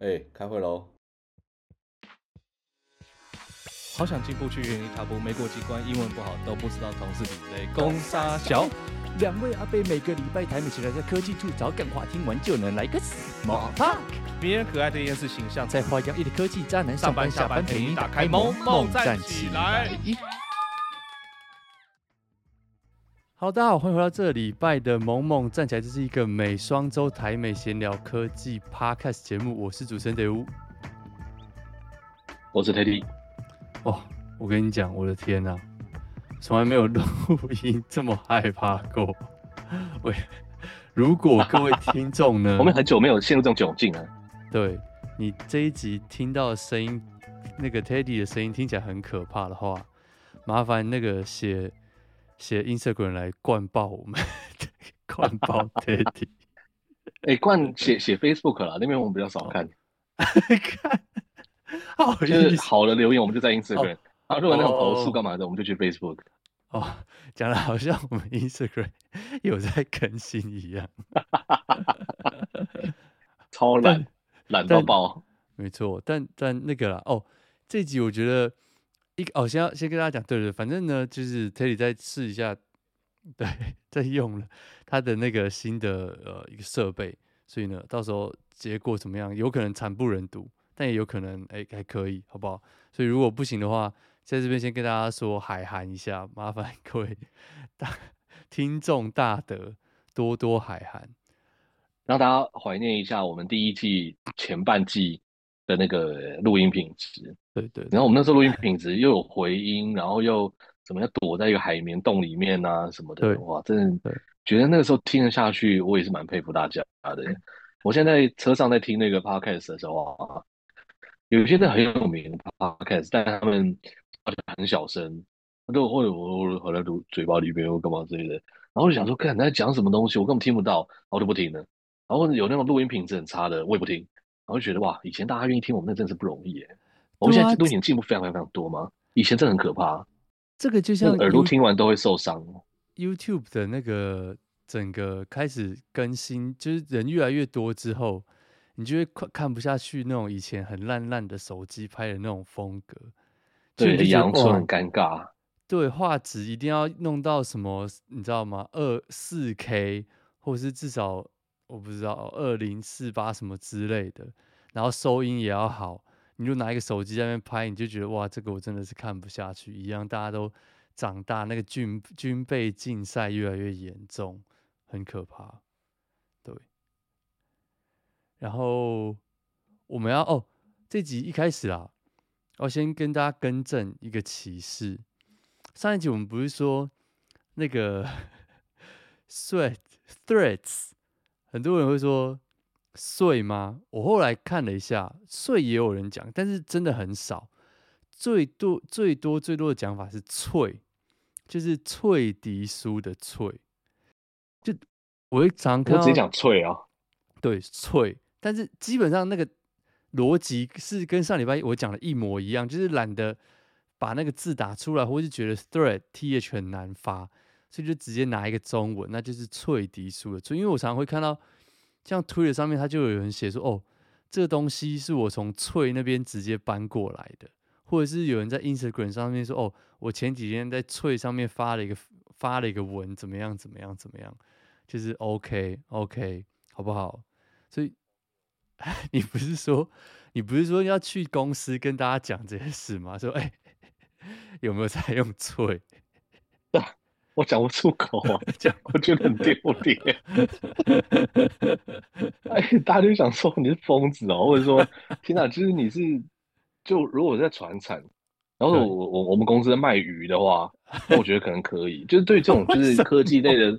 哎、欸，开会喽！好想进步去原地踏步，没过几关，英文不好都不知道同事比雷公杀小。两位阿贝每个礼拜台美起来在科技处找梗话，听完就能来个 small talk。迷人可爱的电视形象，在花样一的科技渣男上班下班陪你打开萌萌站起来。好，大家好，欢迎回到这礼拜的萌萌站起来。这是一个每双周台美闲聊科技 podcast 节目，我是主持人德屋，我是 Teddy。哦，我跟你讲，我的天呐，从来没有录音这么害怕过。喂，如果各位听众呢，我们很久没有陷入这种窘境了。对，你这一集听到的声音，那个 Teddy 的声音听起来很可怕的话，麻烦那个写。写 Instagram 来灌爆我们，灌爆 Teddy。哎、欸，灌写写 Facebook 啦，那边我们比较少看。看，好，就是好的留言我们就在 Instagram，啊、哦，如果那种投诉干嘛的，我们就去 Facebook。哦，讲的好像我们 Instagram 有在更新一样，超懒，懒到爆。没错，但但那个啦，哦，这集我觉得。一哦，先要先跟大家讲，对对，反正呢，就是 Teddy 再试一下，对，在用了他的那个新的呃一个设备，所以呢，到时候结果怎么样，有可能惨不忍睹，但也有可能哎还可以，好不好？所以如果不行的话，在这边先跟大家说海涵一下，麻烦各位大听众大德多多海涵，让大家怀念一下我们第一季前半季的那个录音品质。对，对对，然后我们那时候录音品质又有回音，然后又怎么样躲在一个海绵洞里面啊什么的，哇，真的觉得那个时候听得下去，我也是蛮佩服大家的。我现在在车上在听那个 podcast 的时候啊，有些人很有名的 podcast，但他们很小声，都或者我好像都嘴巴里面又干嘛之类的，然后我就想说，看他在讲什么东西，我根本听不到，然后就不听了。然后有那种录音品质很差的，我也不听，然后就觉得哇，以前大家愿意听我们，那真的是不容易耶。我们现在录影进步非常非常多吗？以前真的很可怕。这个就像耳朵听完都会受伤。YouTube 的那个整个开始更新，就是人越来越多之后，你就会快看不下去那种以前很烂烂的手机拍的那种风格。对，阳春很尴尬。对，画质一定要弄到什么，你知道吗？二四 K，或者是至少我不知道二零四八什么之类的，然后收音也要好。你就拿一个手机在那边拍，你就觉得哇，这个我真的是看不下去一样。大家都长大，那个军军备竞赛越来越严重，很可怕。对。然后我们要哦，这集一开始啊，我先跟大家更正一个歧视。上一集我们不是说那个 Thread Threads，很多人会说。碎吗？我后来看了一下，碎也有人讲，但是真的很少。最多最多最多的讲法是脆，就是脆迪苏的脆。就我会常我直接讲脆啊。对，脆。但是基本上那个逻辑是跟上礼拜我讲的一模一样，就是懒得把那个字打出来，或是觉得 thread th 很难发，所以就直接拿一个中文，那就是脆迪苏的脆。因为我常常会看到。像 Twitter 上面，他就有人写说：“哦，这个东西是我从脆那边直接搬过来的。”或者是有人在 Instagram 上面说：“哦，我前几天在脆上面发了一个发了一个文，怎么样？怎么样？怎么样？就是 OK OK，好不好？”所以 你不是说你不是说要去公司跟大家讲这些事吗？说：“哎，有没有在用脆？”我讲不出口啊，讲我觉得很丢脸。哎，大家就想说你是疯子哦，或者说，天哪，就是你是，就如果在船产，然后我我我们公司在卖鱼的话，那我觉得可能可以。就是对这种 就是科技类的，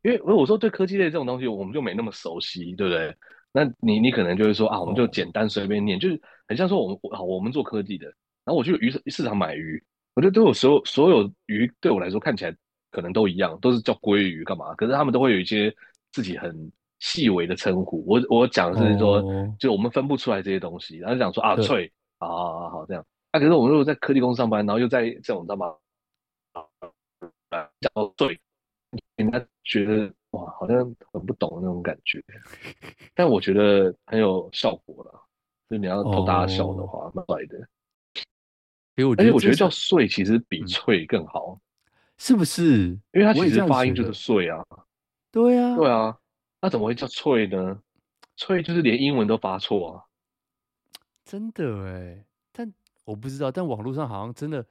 因为我说对科技类这种东西，我们就没那么熟悉，对不对？那你你可能就会说啊，我们就简单随便念，就是很像说我们好，我们做科技的，然后我去鱼市市场买鱼，我觉得对我所有所有鱼对我来说看起来。可能都一样，都是叫鲑鱼干嘛？可是他们都会有一些自己很细微的称呼。我我讲的是说，哦、就我们分不出来这些东西，然后讲说啊脆，啊好好好这样。啊，可是我们如果在科技公司上班，然后又在这种知道吗？啊，讲脆，人家觉得哇，好像很不懂的那种感觉。但我觉得很有效果了，就你要逗大家笑的话，蛮帅的。因为而且我觉得叫睡其实比脆更好，是不是？因为它其实发音就是碎啊。对啊，对啊，那怎么会叫脆呢？脆就是连英文都发错啊！真的哎，但我不知道，但网络上好像真的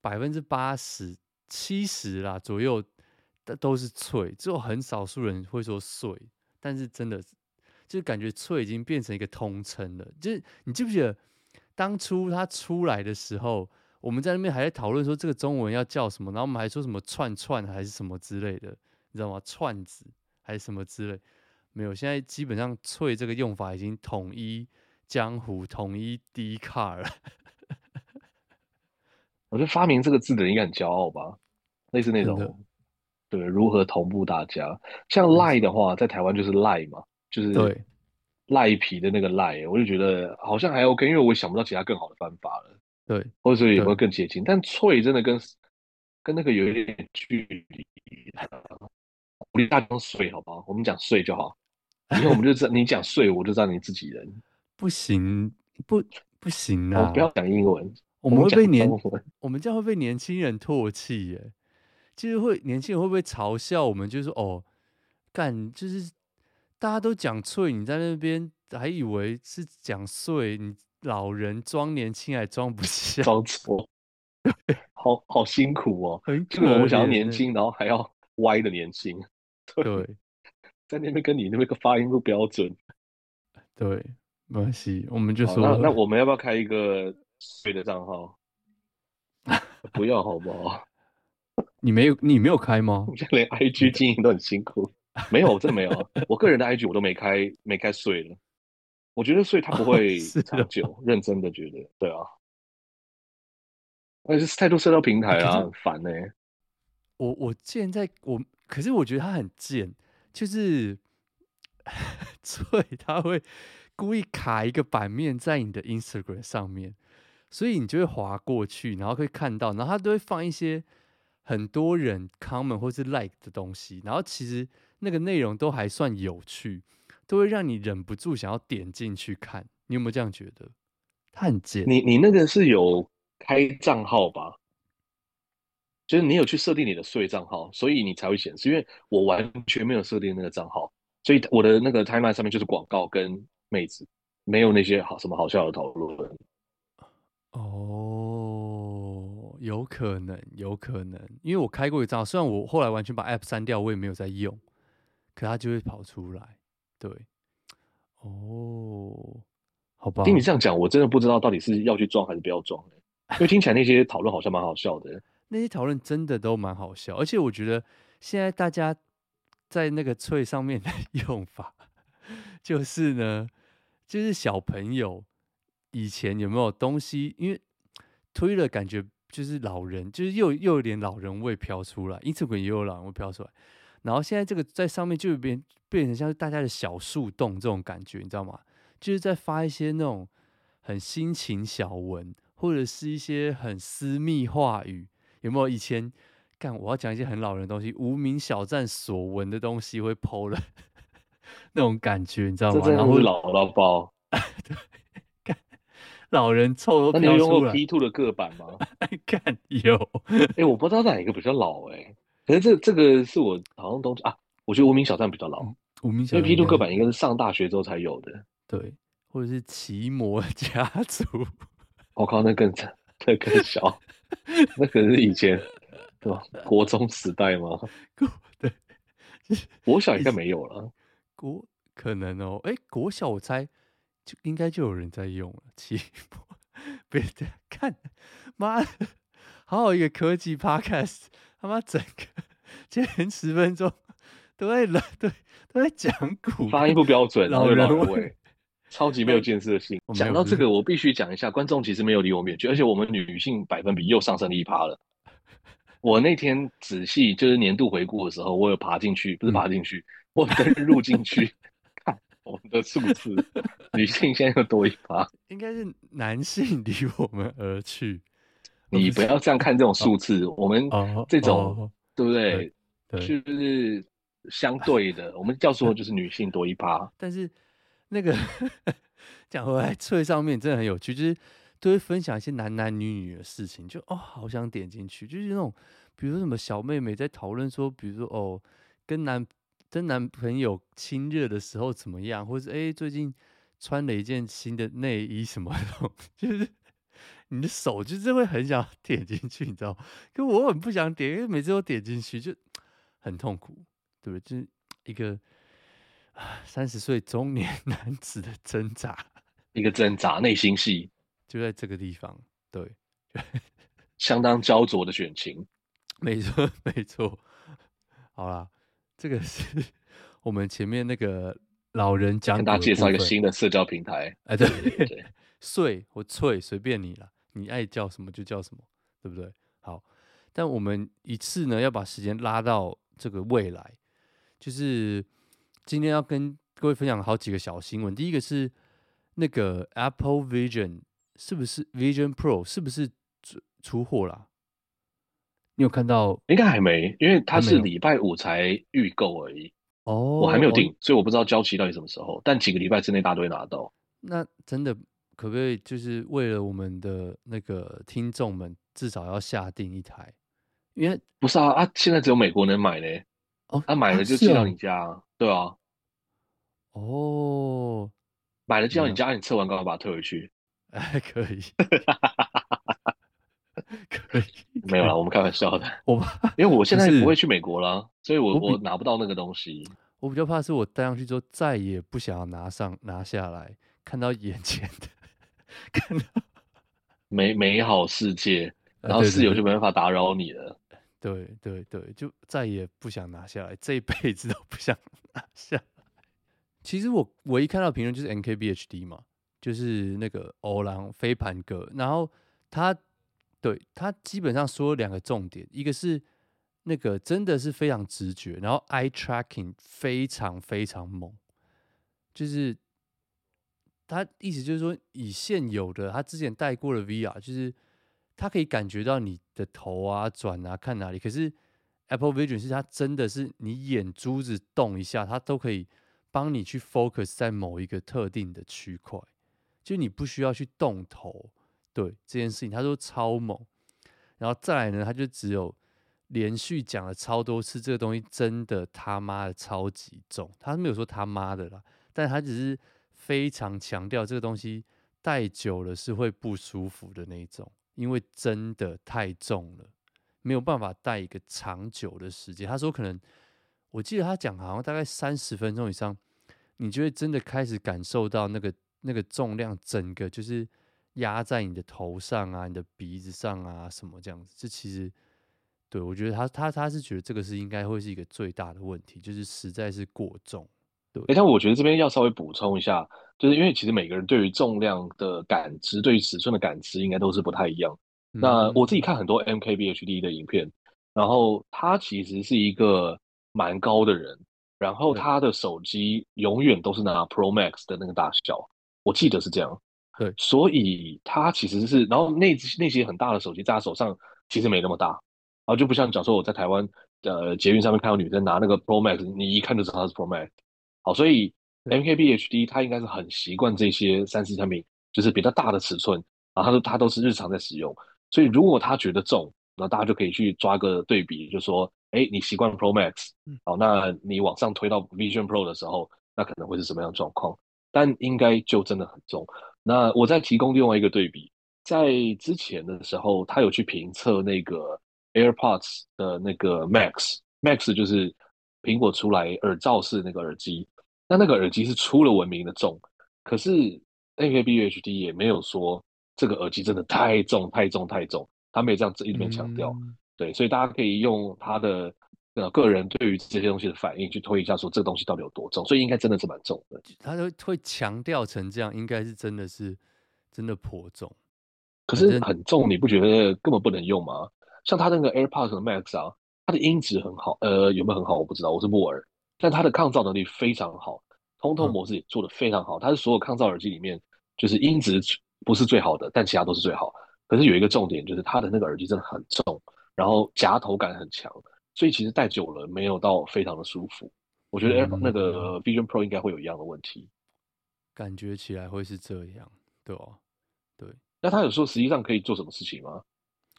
百分之八十、七十啦左右的都是脆，只有很少数人会说碎。但是真的，就是感觉脆已经变成一个通称了。就是你记不记得当初它出来的时候，我们在那边还在讨论说这个中文要叫什么，然后我们还说什么串串还是什么之类的。你知道吗？串子还是什么之类，没有。现在基本上“脆”这个用法已经统一江湖，统一 D 卡了。我觉得发明这个字的人应该很骄傲吧？类似那种，对，如何同步大家？像赖的话，在台湾就是赖嘛，就是对赖皮的那个赖，我就觉得好像还 OK，因为我想不到其他更好的方法了。对，或者说也会更接近。但“脆”真的跟跟那个有一点距离。鼓励大家睡，好不好？我们讲睡就好。以后我们就知道你讲睡，我就知道你自己人。不行，不不行啊！不要讲英文，我们会被年，我们这样会被年轻人唾弃耶。就是会年轻人会不会嘲笑我们？就是哦，干，就是大家都讲脆，你在那边还以为是讲碎，你老人装年轻还装不下，装错，好好辛苦哦。就是我们想要年轻，然后还要歪的年轻。对，在那边跟你那边个发音不标准，对，没关系，我们就说，那那我们要不要开一个水的账号？不要好不好？你没有，你没有开吗？我现在连 IG 经营都很辛苦，没有，真的没有。我个人的 IG 我都没开，没开水了。我觉得所以他不会长久，哦、认真的觉得，对啊。而且是太多社交平台啊，很烦呢、欸。我我现在我。可是我觉得他很贱，就是 所以他会故意卡一个版面在你的 Instagram 上面，所以你就会滑过去，然后可以看到，然后他都会放一些很多人 comment 或是 like 的东西，然后其实那个内容都还算有趣，都会让你忍不住想要点进去看。你有没有这样觉得？他很贱。你你那个是有开账号吧？就是你有去设定你的税账号，所以你才会显示。因为我完全没有设定那个账号，所以我的那个 timeline 上面就是广告跟妹子，没有那些好什么好笑的讨论。哦，有可能，有可能，因为我开过一个账号，虽然我后来完全把 app 删掉，我也没有在用，可它就会跑出来。对，哦，好吧。听你这样讲，我真的不知道到底是要去装还是不要装，因为听起来那些讨论好像蛮好笑的。那些讨论真的都蛮好笑，而且我觉得现在大家在那个脆上面的 用法，就是呢，就是小朋友以前有没有东西，因为推了感觉就是老人，就是又又有点老人味飘出来，Instagram 也有老人味飘出来，然后现在这个在上面就变变成像是大家的小树洞这种感觉，你知道吗？就是在发一些那种很心情小文，或者是一些很私密话语。有没有以前干？我要讲一些很老人的东西，无名小站所闻的东西会 PO 了 那种感觉，你知道吗？然后老到爆，对，干老人臭都飘出来。那你有用过 P two 的个版吗？干有，哎、欸，我不知道哪一个比较老哎、欸，可是这这个是我好像都啊，我觉得无名小站比较老，嗯、无名小站，因为 P two 个版应该是上大学之后才有的，对，或者是奇摩家族，我靠，那更惨，那更小。那可是以前，对吧？国中时代吗？对，国小应该没有了。国可能哦，哎，国小我猜就应该就有人在用了。奇摩，别看，妈的，好好一个科技 podcast，他妈整个前十分钟 都在对都在讲古，发音不标准，然后老人味。超级没有建设性。讲到这个，我必须讲一下，观众其实没有离我们远去，而且我们女性百分比又上升了一趴了。我那天仔细就是年度回顾的时候，我有爬进去，不是爬进去，嗯、我登入进去 看我们的数字，女性现在又多一趴，应该是男性离我们而去。你不要这样看这种数字，哦、我们这种、哦、对不对？对，就是相对的，我们叫做就是女性多一趴，但是。那个 讲回来，翠上面真的很有趣，就是都会分享一些男男女女的事情，就哦，好想点进去，就是那种，比如说什么小妹妹在讨论说，比如说哦，跟男跟男朋友亲热的时候怎么样，或者哎最近穿了一件新的内衣什么的，就是你的手就是会很想点进去，你知道？可我很不想点，因为每次都点进去就很痛苦，对不对？就是一个。三十岁中年男子的挣扎，一个挣扎，内心戏就在这个地方，对，相当焦灼的选情，没错，没错。好啦，这个是我们前面那个老人讲，跟大家介绍一个新的社交平台。哎，对对对，碎或脆随便你了，你爱叫什么就叫什么，对不对？好，但我们一次呢要把时间拉到这个未来，就是。今天要跟各位分享好几个小新闻。第一个是那个 Apple Vision 是不是 Vision Pro 是不是出出货了？你有看到？应该还没，因为它是礼拜五才预购而已。哦，我还没有订，所以我不知道交期到底什么时候。但几个礼拜之内大家都会拿到。那真的可不可以就是为了我们的那个听众们，至少要下定一台？因为不是啊啊，现在只有美国能买呢。哦，他、啊、买了就寄到你家，啊对啊。哦，买了寄到你家，你测完刚好把它退回去。哎，可以，可以，没有啦，我们开玩笑的。我因为我现在不会去美国了，所以我我，我拿不到那个东西。我比较怕是我戴上去之后再也不想要拿上拿下来，看到眼前的，看到美美好世界，然后室友就没办法打扰你了。对对对，就再也不想拿下来，这一辈子都不想拿下来。其实我唯一看到评论就是 NKBHD 嘛，就是那个欧郎飞盘哥，然后他对他基本上说了两个重点，一个是那个真的是非常直觉，然后 eye tracking 非常非常猛，就是他意思就是说以现有的他之前带过的 VR 就是。他可以感觉到你的头啊、转啊、看哪里，可是 Apple Vision 是它真的是你眼珠子动一下，它都可以帮你去 focus 在某一个特定的区块，就你不需要去动头。对这件事情，他说超猛。然后再来呢，他就只有连续讲了超多次，这个东西真的他妈的超级重。他没有说他妈的啦，但他只是非常强调这个东西戴久了是会不舒服的那种。因为真的太重了，没有办法戴一个长久的时间。他说可能，我记得他讲好像大概三十分钟以上，你就会真的开始感受到那个那个重量，整个就是压在你的头上啊、你的鼻子上啊什么这样子。这其实，对，我觉得他他他是觉得这个是应该会是一个最大的问题，就是实在是过重。对，但我觉得这边要稍微补充一下。就是因为其实每个人对于重量的感知，对于尺寸的感知，应该都是不太一样。嗯、那我自己看很多 MKBHD 的影片，然后他其实是一个蛮高的人，然后他的手机永远都是拿 Pro Max 的那个大小，我记得是这样。对，所以他其实是，然后那那些很大的手机在他手上其实没那么大，然后就不像假如说我在台湾的捷运上面看到女生拿那个 Pro Max，你一看就知道它是 Pro Max。好，所以。MKBHD 它应该是很习惯这些三 C 产品，就是比较大的尺寸，然后它都它都是日常在使用，所以如果他觉得重，那大家就可以去抓个对比，就说，哎，你习惯 Pro Max，好，那你往上推到 Vision Pro 的时候，那可能会是什么样的状况？但应该就真的很重。那我再提供另外一个对比，在之前的时候，他有去评测那个 AirPods 的那个 Max，Max 就是苹果出来耳罩式那个耳机。那那个耳机是出了闻名的重，可是 AKBHD 也没有说这个耳机真的太重太重太重，他没有这样子一边强调，嗯、对，所以大家可以用他的呃个人对于这些东西的反应去推一下，说这个东西到底有多重，所以应该真的是蛮重的。他就会强调成这样，应该是真的是真的颇重。可是很重，你不觉得根本不能用吗？像他那个 AirPods Max 啊，它的音质很好，呃，有没有很好我不知道，我是木耳。但它的抗噪能力非常好，通透模式也做得非常好。它是所有抗噪耳机里面，就是音质不是最好的，但其他都是最好。可是有一个重点，就是它的那个耳机真的很重，然后夹头感很强，所以其实戴久了没有到非常的舒服。我觉得 Air、嗯、那个 Vision Pro 应该会有一样的问题。感觉起来会是这样，对吧？对。那他有说实际上可以做什么事情吗？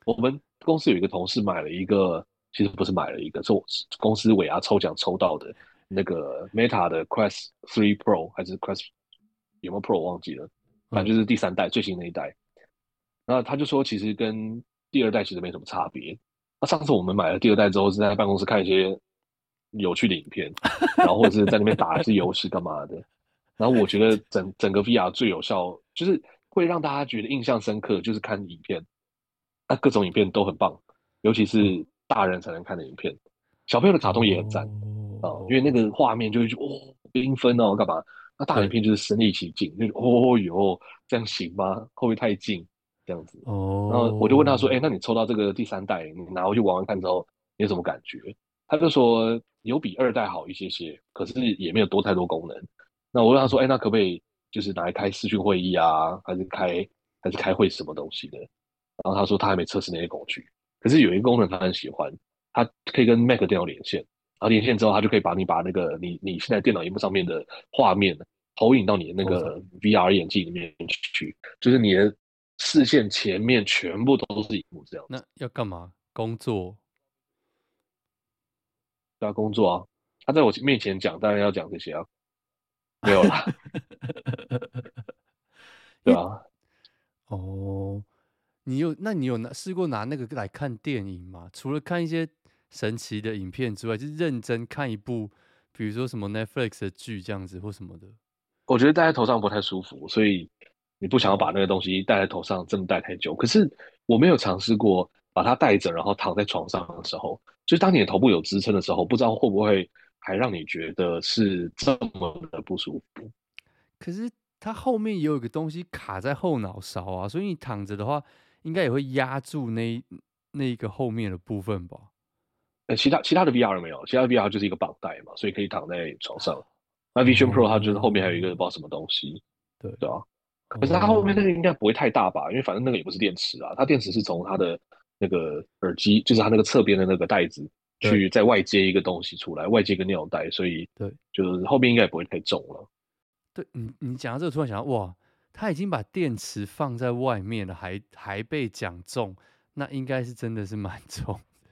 我们公司有一个同事买了一个，其实不是买了一个，是我公司尾牙抽奖抽到的那个 Meta 的 Quest 3 Pro 还是 Quest 有没有 Pro 忘记了，反正就是第三代、最新那一代。然后他就说，其实跟第二代其实没什么差别。那上次我们买了第二代之后，是在办公室看一些有趣的影片，然后或者是在那边打一些游戏干嘛的。然后我觉得整整个 VR 最有效，就是会让大家觉得印象深刻，就是看影片。那各种影片都很棒，尤其是大人才能看的影片。小朋友的卡通也很赞啊、哦，因为那个画面就会觉得哦缤纷哦干嘛？那大影片就是身临其境，就是哦哟这样行吗？会不会太近？这样子哦。然后我就问他说：“哎、欸，那你抽到这个第三代，你拿回去玩玩看之后，你有什么感觉？”他就说有比二代好一些些，可是也没有多太多功能。那我问他说：“哎、欸，那可不可以就是拿来开视讯会议啊，还是开还是开会什么东西的？”然后他说他还没测试那些工具，可是有一个功能他很喜欢，他可以跟 Mac 电脑连线，然后连线之后他就可以把你把那个你你现在电脑荧幕上面的画面投影到你的那个 VR 眼镜里面去，就是你的视线前面全部都是萤幕这样。那要干嘛？工作？要工作啊！他在我面前讲，当然要讲这些啊，没有啦。对啊，哦。你有？那你有拿试过拿那个来看电影吗？除了看一些神奇的影片之外，就是认真看一部，比如说什么 Netflix 的剧这样子或什么的。我觉得戴在头上不太舒服，所以你不想要把那个东西戴在头上，这么戴太久。可是我没有尝试过把它戴着，然后躺在床上的时候，就是当你的头部有支撑的时候，不知道会不会还让你觉得是这么的不舒服。可是它后面也有一个东西卡在后脑勺啊，所以你躺着的话。应该也会压住那那一个后面的部分吧？呃，其他其他的 VR 没有，其他的 VR 就是一个绑带嘛，所以可以躺在床上。那 Vision Pro 它就是后面还有一个不知道什么东西，对对啊。可是它后面那个应该不会太大吧？因为反正那个也不是电池啊，它电池是从它的那个耳机，就是它那个侧边的那个袋子去再外接一个东西出来，外接一个尿袋，所以对，就是后面应该也不会太重了。对你，你讲到这个，突然想到哇。他已经把电池放在外面了，还还被讲中，那应该是真的是蛮 重的。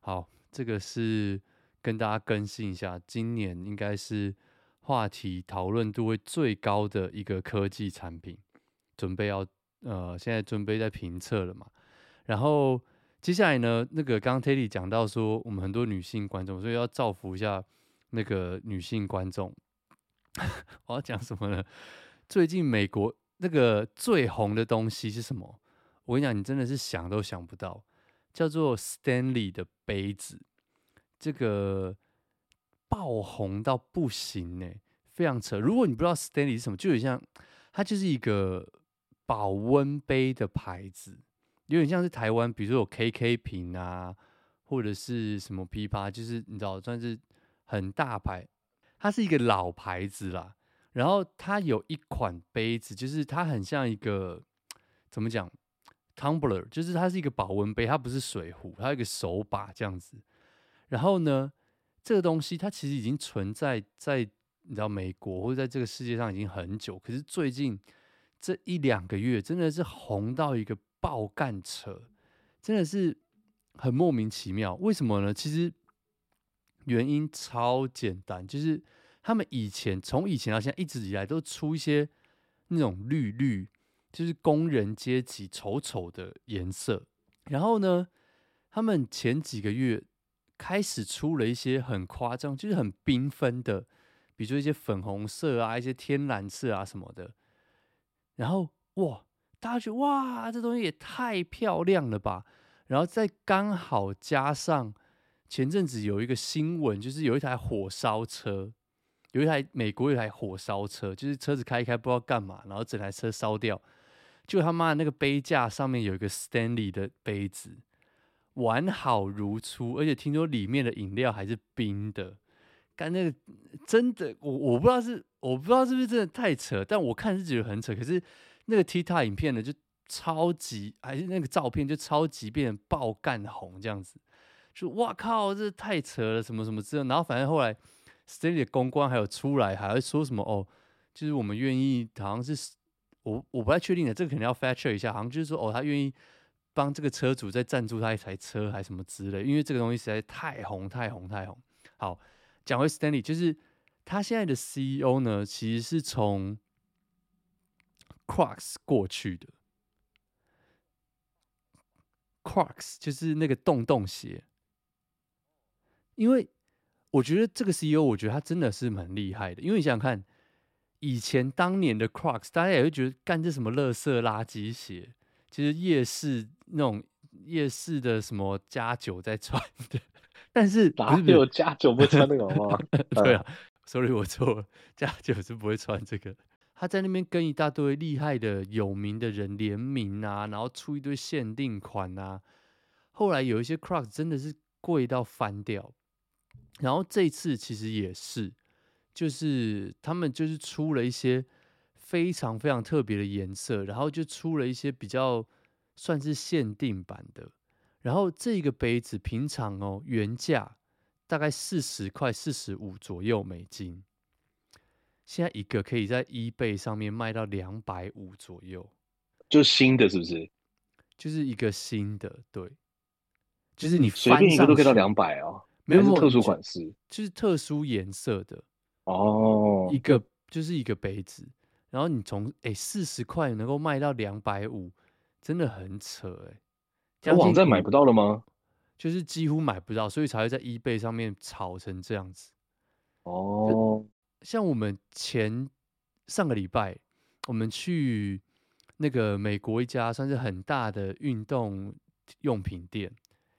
好，这个是跟大家更新一下，今年应该是话题讨论度会最高的一个科技产品，准备要呃，现在准备在评测了嘛。然后接下来呢，那个刚刚 Teddy 讲到说，我们很多女性观众，所以要造福一下那个女性观众。我要讲什么呢？最近美国。那个最红的东西是什么？我跟你讲，你真的是想都想不到，叫做 Stanley 的杯子，这个爆红到不行呢，非常扯。如果你不知道 Stanley 是什么，就有点像它就是一个保温杯的牌子，有点像是台湾，比如说有 KK 瓶啊，或者是什么批发，就是你知道算是很大牌，它是一个老牌子啦。然后它有一款杯子，就是它很像一个怎么讲，tumbler，就是它是一个保温杯，它不是水壶，它有一个手把这样子。然后呢，这个东西它其实已经存在在你知道美国或者在这个世界上已经很久，可是最近这一两个月真的是红到一个爆干扯，真的是很莫名其妙。为什么呢？其实原因超简单，就是。他们以前从以前到现在一直以来都出一些那种绿绿，就是工人阶级丑丑的颜色。然后呢，他们前几个月开始出了一些很夸张，就是很缤纷的，比如说一些粉红色啊、一些天蓝色啊什么的。然后哇，大家觉得哇，这东西也太漂亮了吧！然后再刚好加上前阵子有一个新闻，就是有一台火烧车。有一台美国有一台火烧车，就是车子开一开不知道干嘛，然后整台车烧掉，就他妈的那个杯架上面有一个 Stanley 的杯子，完好如初，而且听说里面的饮料还是冰的，干那个真的，我我不知道是我不知道是不是真的太扯，但我看是觉得很扯，可是那个 TikTok 影片呢就超级，还是那个照片就超级变爆干红这样子，就哇靠，这太扯了，什么什么之类，然后反正后来。Stanley 的公关还有出来，还会说什么哦？就是我们愿意，好像是我我不太确定的，这个肯定要 fact check 一下，好像就是说哦，他愿意帮这个车主再赞助他一台车，还什么之类，因为这个东西实在太红太红太红。好，讲回 Stanley，就是他现在的 CEO 呢，其实是从 Crocs 过去的。Crocs 就是那个洞洞鞋，因为我觉得这个 CEO，我觉得他真的是蛮厉害的。因为你想想看，以前当年的 Crocs，大家也会觉得干这什么垃圾垃圾鞋，其实夜市那种夜市的什么加九在穿的。但是哪有加九不穿那个好不好？对啊，sorry 我错了，加九是不会穿这个。他在那边跟一大堆厉害的有名的人联名啊，然后出一堆限定款啊。后来有一些 Crocs 真的是贵到翻掉，然后这次其实也是，就是他们就是出了一些非常非常特别的颜色，然后就出了一些比较算是限定版的。然后这个杯子平常哦原价大概四十块、四十五左右美金。现在一个可以在 eBay 上面卖到两百五左右，就新的是不是？就是一个新的，对，就是你翻随便一个都可以到两百哦，没有特殊款式就，是特殊颜色的哦，一个就是一个杯子，然后你从哎四十块能够卖到两百五，真的很扯哎，这网站买不到了吗？就是几乎买不到，所以才会在 eBay 上面炒成这样子哦。像我们前上个礼拜，我们去那个美国一家算是很大的运动用品店，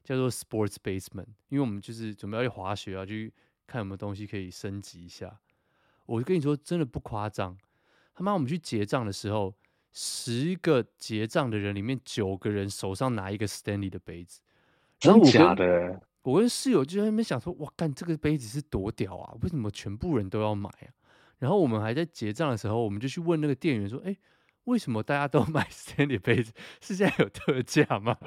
叫做 Sports Basement，因为我们就是准备要去滑雪啊，去看有没有东西可以升级一下。我就跟你说，真的不夸张，他妈我们去结账的时候，十个结账的人里面九个人手上拿一个 Stanley 的杯子，真假的？我跟室友就在那边想说，哇，干这个杯子是多屌啊！为什么全部人都要买啊？然后我们还在结账的时候，我们就去问那个店员说，哎，为什么大家都 买 Stanley 杯子？是现在有特价吗？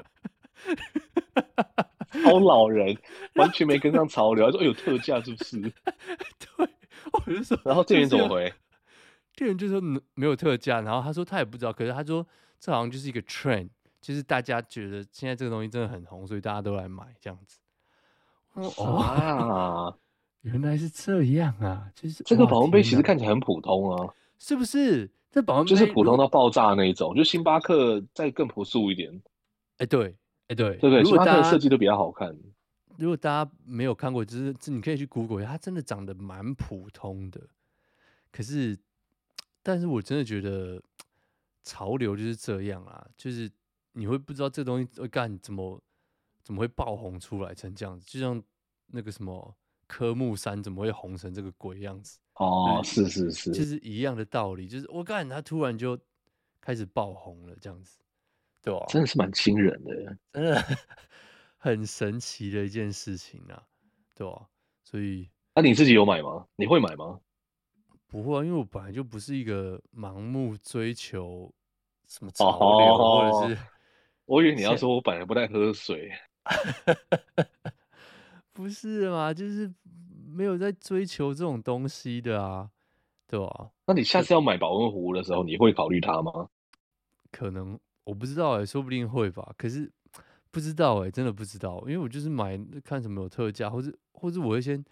好老人，完全没跟上潮流，他说有特价是不是？对，我就说，然后店员怎么回？店员就说没有特价，然后他说他也不知道，可是他说这好像就是一个 trend，就是大家觉得现在这个东西真的很红，所以大家都来买这样子。哦啊，原来是这样啊！就是这个保温杯其实看起来很普通啊，是不是？这保温杯就是普通到爆炸那一种，就星巴克再更朴素一点。哎、欸，对，哎、欸，对，对不对？星巴克的设计都比较好看。如果大家没有看过，就是你可以去 Google 一下，它真的长得蛮普通的。可是，但是我真的觉得潮流就是这样啊，就是你会不知道这东西会干怎么。怎么会爆红出来成这样子？就像那个什么科目三怎么会红成这个鬼样子？哦，是是是，就是一样的道理。就是我感觉他突然就开始爆红了，这样子，对吧？真的是蛮惊人的，真的 很神奇的一件事情啊，对吧？所以，那、啊、你自己有买吗？你会买吗？不会啊，因为我本来就不是一个盲目追求什么潮流，哦、或者是我以为你要说我本来不太喝水。不是嘛？就是没有在追求这种东西的啊，对吧、啊？那你下次要买保温壶的时候，你会考虑它吗？可能我不知道哎、欸，说不定会吧。可是不知道哎、欸，真的不知道，因为我就是买看什么有特价，或者或者我会先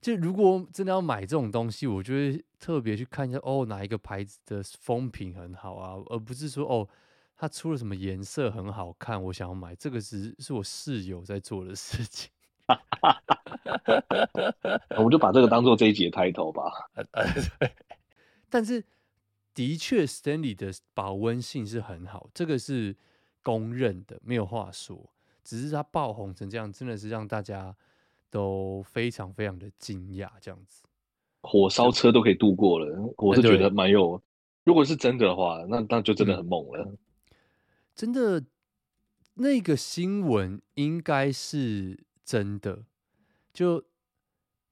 就如果真的要买这种东西，我就会特别去看一下哦，哪一个牌子的风评很好啊，而不是说哦。它出了什么颜色很好看，我想要买。这个是是我室友在做的事情，我们就把这个当做这一集的开头吧。但 是的确，Stanley 的保温性是很好，这个是公认的，没有话说。只是它爆红成这样，真的是让大家都非常非常的惊讶。这样子，火烧车都可以度过了，我是觉得蛮有。如果是真的的话，那那就真的很猛了。嗯真的，那个新闻应该是真的，就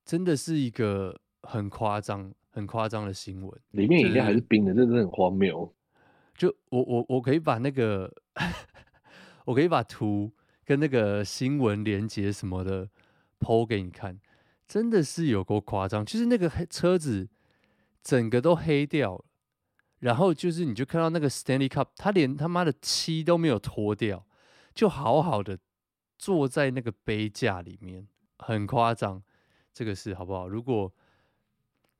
真的是一个很夸张、很夸张的新闻。里面饮料还是冰的，真的很荒谬。就我我我可以把那个，我可以把图跟那个新闻连接什么的 PO 给你看，真的是有够夸张。就是那个黑车子整个都黑掉了。然后就是你就看到那个 Stanley Cup，他连他妈的漆都没有脱掉，就好好的坐在那个杯架里面，很夸张。这个是好不好？如果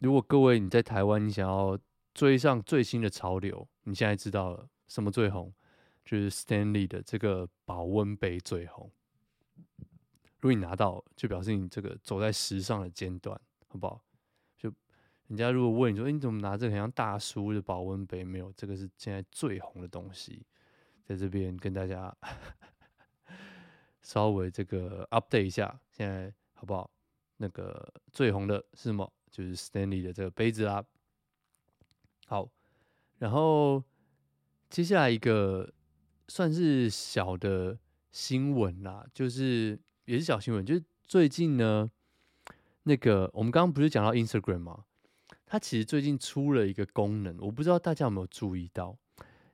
如果各位你在台湾，你想要追上最新的潮流，你现在知道了什么最红？就是 Stanley 的这个保温杯最红。如果你拿到，就表示你这个走在时尚的尖端，好不好？就人家如果问你说，欸，你怎么拿这个很像大叔的保温杯？没有，这个是现在最红的东西，在这边跟大家 稍微这个 update 一下，现在好不好？那个最红的是什么？就是 Stanley 的这个杯子啦。好，然后接下来一个算是小的新闻啦，就是。也是小新闻，就是最近呢，那个我们刚刚不是讲到 Instagram 吗？它其实最近出了一个功能，我不知道大家有没有注意到。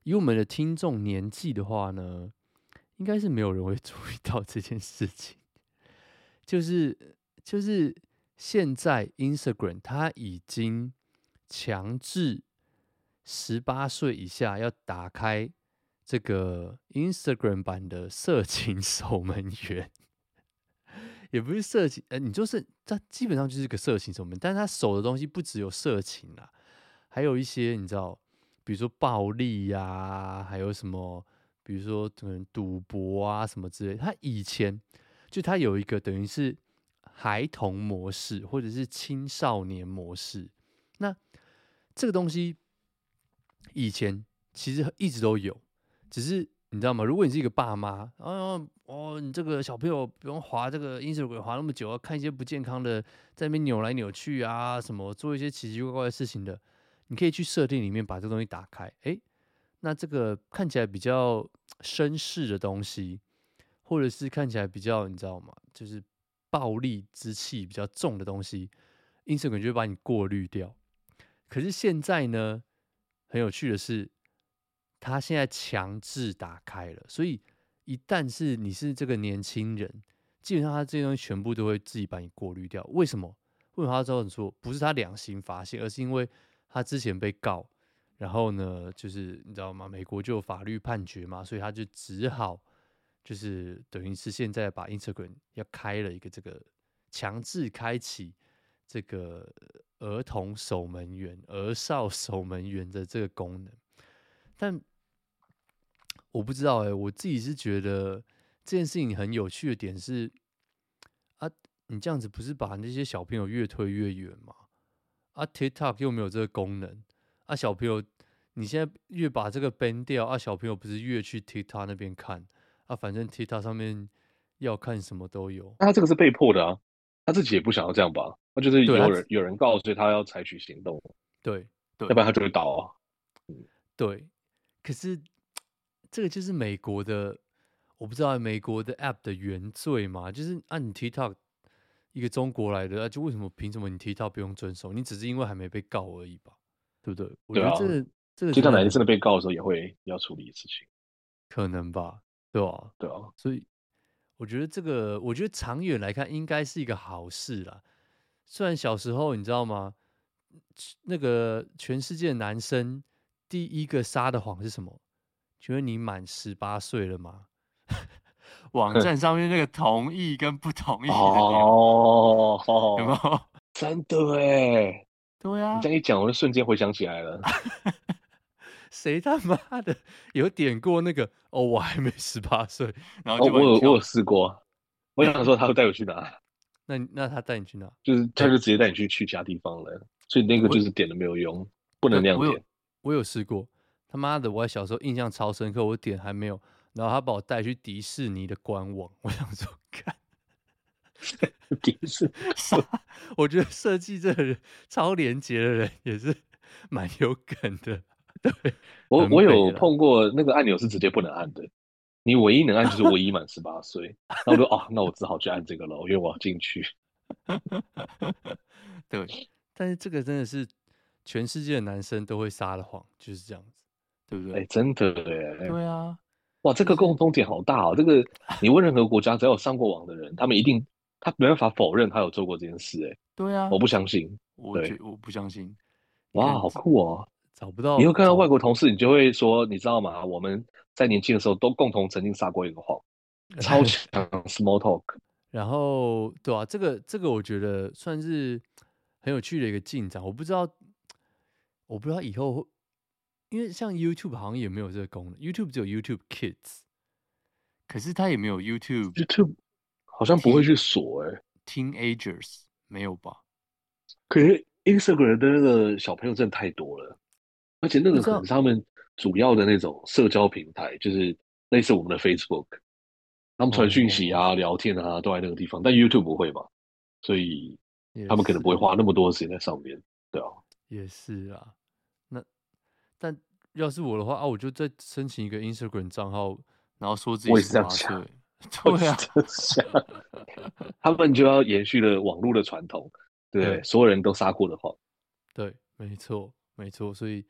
以我们的听众年纪的话呢，应该是没有人会 注意到这件事情。就是就是现在 Instagram 它已经强制十八岁以下要打开这个 Instagram 版的色情守门员。也不是色情，呃，你就是它基本上就是个色情守门，但是他守的东西不只有色情啦，还有一些你知道，比如说暴力呀、啊，还有什么，比如说可能赌博啊什么之类。他以前就他有一个等于是孩童模式或者是青少年模式，那这个东西以前其实一直都有，只是。你知道吗？如果你是一个爸妈，哦哦，你这个小朋友不用滑这个英雄鬼滑那么久，看一些不健康的，在那边扭来扭去啊，什么做一些奇奇怪怪的事情的，你可以去设定里面把这个东西打开。诶，那这个看起来比较绅士的东西，或者是看起来比较你知道吗？就是暴力之气比较重的东西，Instagram 就会把你过滤掉。可是现在呢，很有趣的是。他现在强制打开了，所以一旦是你是这个年轻人，基本上他这些东西全部都会自己把你过滤掉。为什么？为什么他这样说？不是他良心发现，而是因为他之前被告，然后呢，就是你知道吗？美国就有法律判决嘛，所以他就只好就是等于是现在把 Instagram 要开了一个这个强制开启这个儿童守门员、儿少守门员的这个功能。但我不知道哎、我自己是觉得这件事情很有趣的点是啊，你这样子不是把那些小朋友越推越远吗？啊，TikTok 又没有这个功能啊，小朋友你现在越把这个 ban 掉啊，小朋友不是越去 TikTok 那边看啊？反正 TikTok 上面要看什么都有。那他这个是被迫的啊，他自己也不想要这样吧？那就是有人有人告，所以他要采取行动。对对，要不然他就会倒啊。嗯，对。可是，这个就是美国的，我不知道美国的 App 的原罪嘛？就是按、啊、你 TikTok 一个中国来的，啊、就为什么凭什么你 TikTok 不用遵守？你只是因为还没被告而已吧？对不对？我觉得这个这个 TikTok 哪天真的被告的时候，也会要处理的事情，可能吧？对啊，对啊。所以我觉得这个，我觉得长远来看应该是一个好事啦。虽然小时候你知道吗？那个全世界男生。第一个撒的谎是什么？请问你满十八岁了吗？网站上面那个同意跟不同意的哦，有没有？真的哎，对啊，你这样一讲，我就瞬间回想起来了。谁他妈的有点过那个？哦，我还没十八岁，然后就、哦、我有我有试过。我想说他会带我去哪？那那他带你去哪？就是他就直接带你去去其他地方了。所以那个就是点了没有用，不能那样点。我有试过，他妈的！我小时候印象超深刻，我点还没有，然后他把我带去迪士尼的官网，我想说，看 迪士尼，我觉得设计这个人超廉洁的人也是蛮有梗的。对，我我有碰过那个按钮是直接不能按的，你唯一能按就是我已满十八岁，那我说哦，那我只好去按这个了，因为我要进去。对，但是这个真的是。全世界的男生都会撒的谎就是这样子，对不对？哎、欸，真的哎。对啊，哇，这个共通点好大哦。这个你问任何国家，只要有上过网的人，他们一定他没办法否认他有做过这件事。哎，对啊，我不相信，我觉我不相信。哇，好酷哦！找不到，以后看到外国同事，你就会说，你知道吗？我们在年轻的时候都共同曾经撒过一个谎，超强 small talk。然后，对啊，这个这个我觉得算是很有趣的一个进展。我不知道，我不知道以后会，因为像 YouTube 好像也没有这个功能，YouTube 只有 YouTube Kids，可是它也没有 YouTube YouTube，好像不会去锁哎、欸。Teenagers 没有吧？可是 Instagram 的那个小朋友真的太多了。而且那个可能是他们主要的那种社交平台，就是类似我们的 Facebook，他们传讯息啊、聊天啊都在那个地方，但 YouTube 不会嘛，所以他们可能不会花那么多时间在上面，对啊。也是啊，那但要是我的话啊，我就再申请一个 Instagram 账号，然后说自己是十八岁，对啊，他们就要延续了网络的传统，对，对？所有人都撒过的话，对，没错，没错，所以。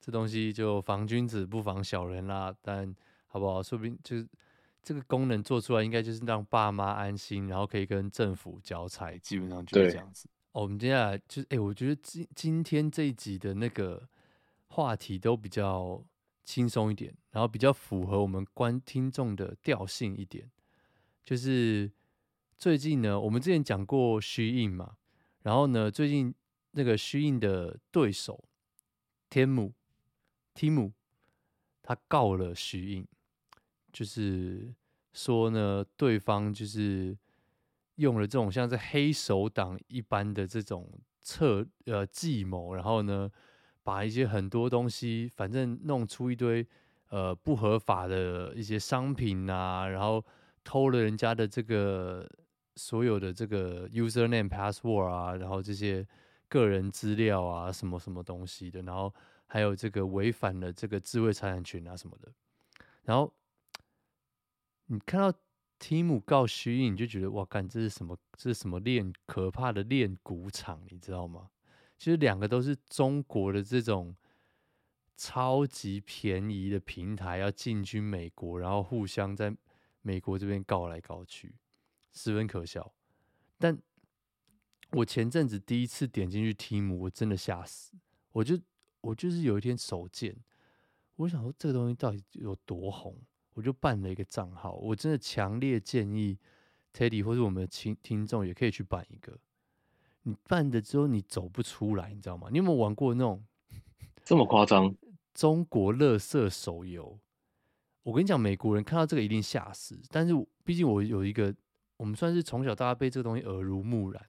这东西就防君子不防小人啦，但好不好？说不定就是这个功能做出来，应该就是让爸妈安心，然后可以跟政府交差，基本上就是这样子。哦，我们接下来就是，哎，我觉得今今天这一集的那个话题都比较轻松一点，然后比较符合我们观听众的调性一点。就是最近呢，我们之前讲过 Shein 嘛，然后呢，最近那个 Shein 的对手天母。Timu，他告了徐颖就是说呢，对方就是用了这种像是黑手党一般的这种策呃计谋，然后呢，把一些很多东西，反正弄出一堆呃不合法的一些商品啊，然后偷了人家的这个所有的这个 username password 啊，然后这些个人资料啊，什么什么东西的，然后。还有这个违反了这个智慧财产权啊什么的，然后你看到 Temu 告徐艺你就觉得哇，干这是什么？这是什么练可怕的练鼓场？你知道吗？其实两个都是中国的这种超级便宜的平台，要进军美国，然后互相在美国这边告来告去，十分可笑。但我前阵子第一次点进去 Temu，我真的吓死，我就。我就是有一天手贱，我想说这个东西到底有多红，我就办了一个账号。我真的强烈建议 Teddy 或者我们的听听众也可以去办一个。你办的之后你走不出来，你知道吗？你有没有玩过那种 这么夸张？中国乐色手游？我跟你讲，美国人看到这个一定吓死。但是毕竟我有一个，我们算是从小到大被这个东西耳濡目染。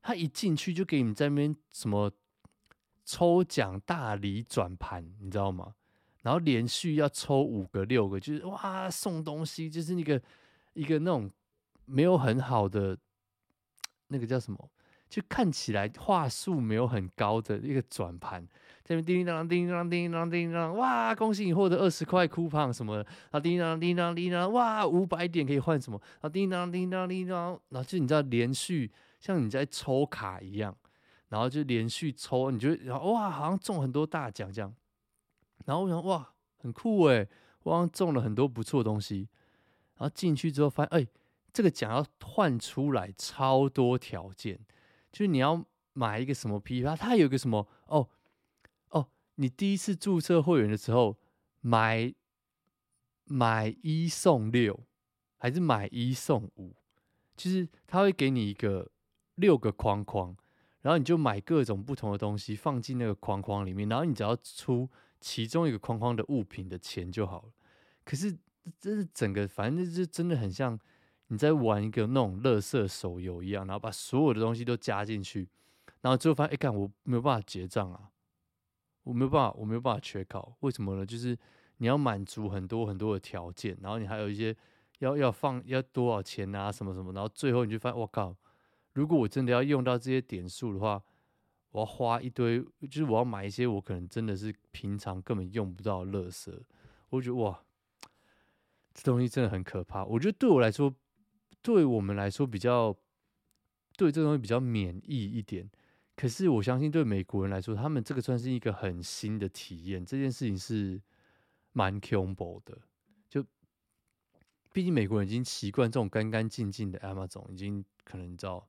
他一进去就给你在那边什么。抽奖大礼转盘，你知道吗？然后连续要抽五个、六个，就是哇送东西，就是那个一个那种没有很好的那个叫什么，就看起来话术没有很高的一个转盘，这边叮叮当叮叮当叮叮当叮当，哇恭喜你获得二十块 coupon 什么的，然后叮叮当叮当叮当，哇五百点可以换什么，然后叮叮当叮当叮当，然后就你知道连续像你在抽卡一样。然后就连续抽，你就然后哇，好像中很多大奖这样。然后我想哇，很酷诶，我好像中了很多不错的东西。然后进去之后发现，哎，这个奖要换出来超多条件，就是你要买一个什么批发，它有个什么哦哦，你第一次注册会员的时候买买一送六，还是买一送五？其实他会给你一个六个框框。然后你就买各种不同的东西放进那个框框里面，然后你只要出其中一个框框的物品的钱就好了。可是这是整个，反正就真的很像你在玩一个那种乐色手游一样，然后把所有的东西都加进去，然后最后发现，哎，干我没有办法结账啊，我没有办法，我没有办法缺考，为什么呢？就是你要满足很多很多的条件，然后你还有一些要要放要多少钱啊，什么什么，然后最后你就发现，我靠。如果我真的要用到这些点数的话，我要花一堆，就是我要买一些我可能真的是平常根本用不到的垃圾。我觉得哇，这东西真的很可怕。我觉得对我来说，对我们来说比较对这东西比较免疫一点。可是我相信对美国人来说，他们这个算是一个很新的体验。这件事情是蛮恐怖的。就毕竟美国人已经习惯这种干干净净的 Amazon，已经可能你知道。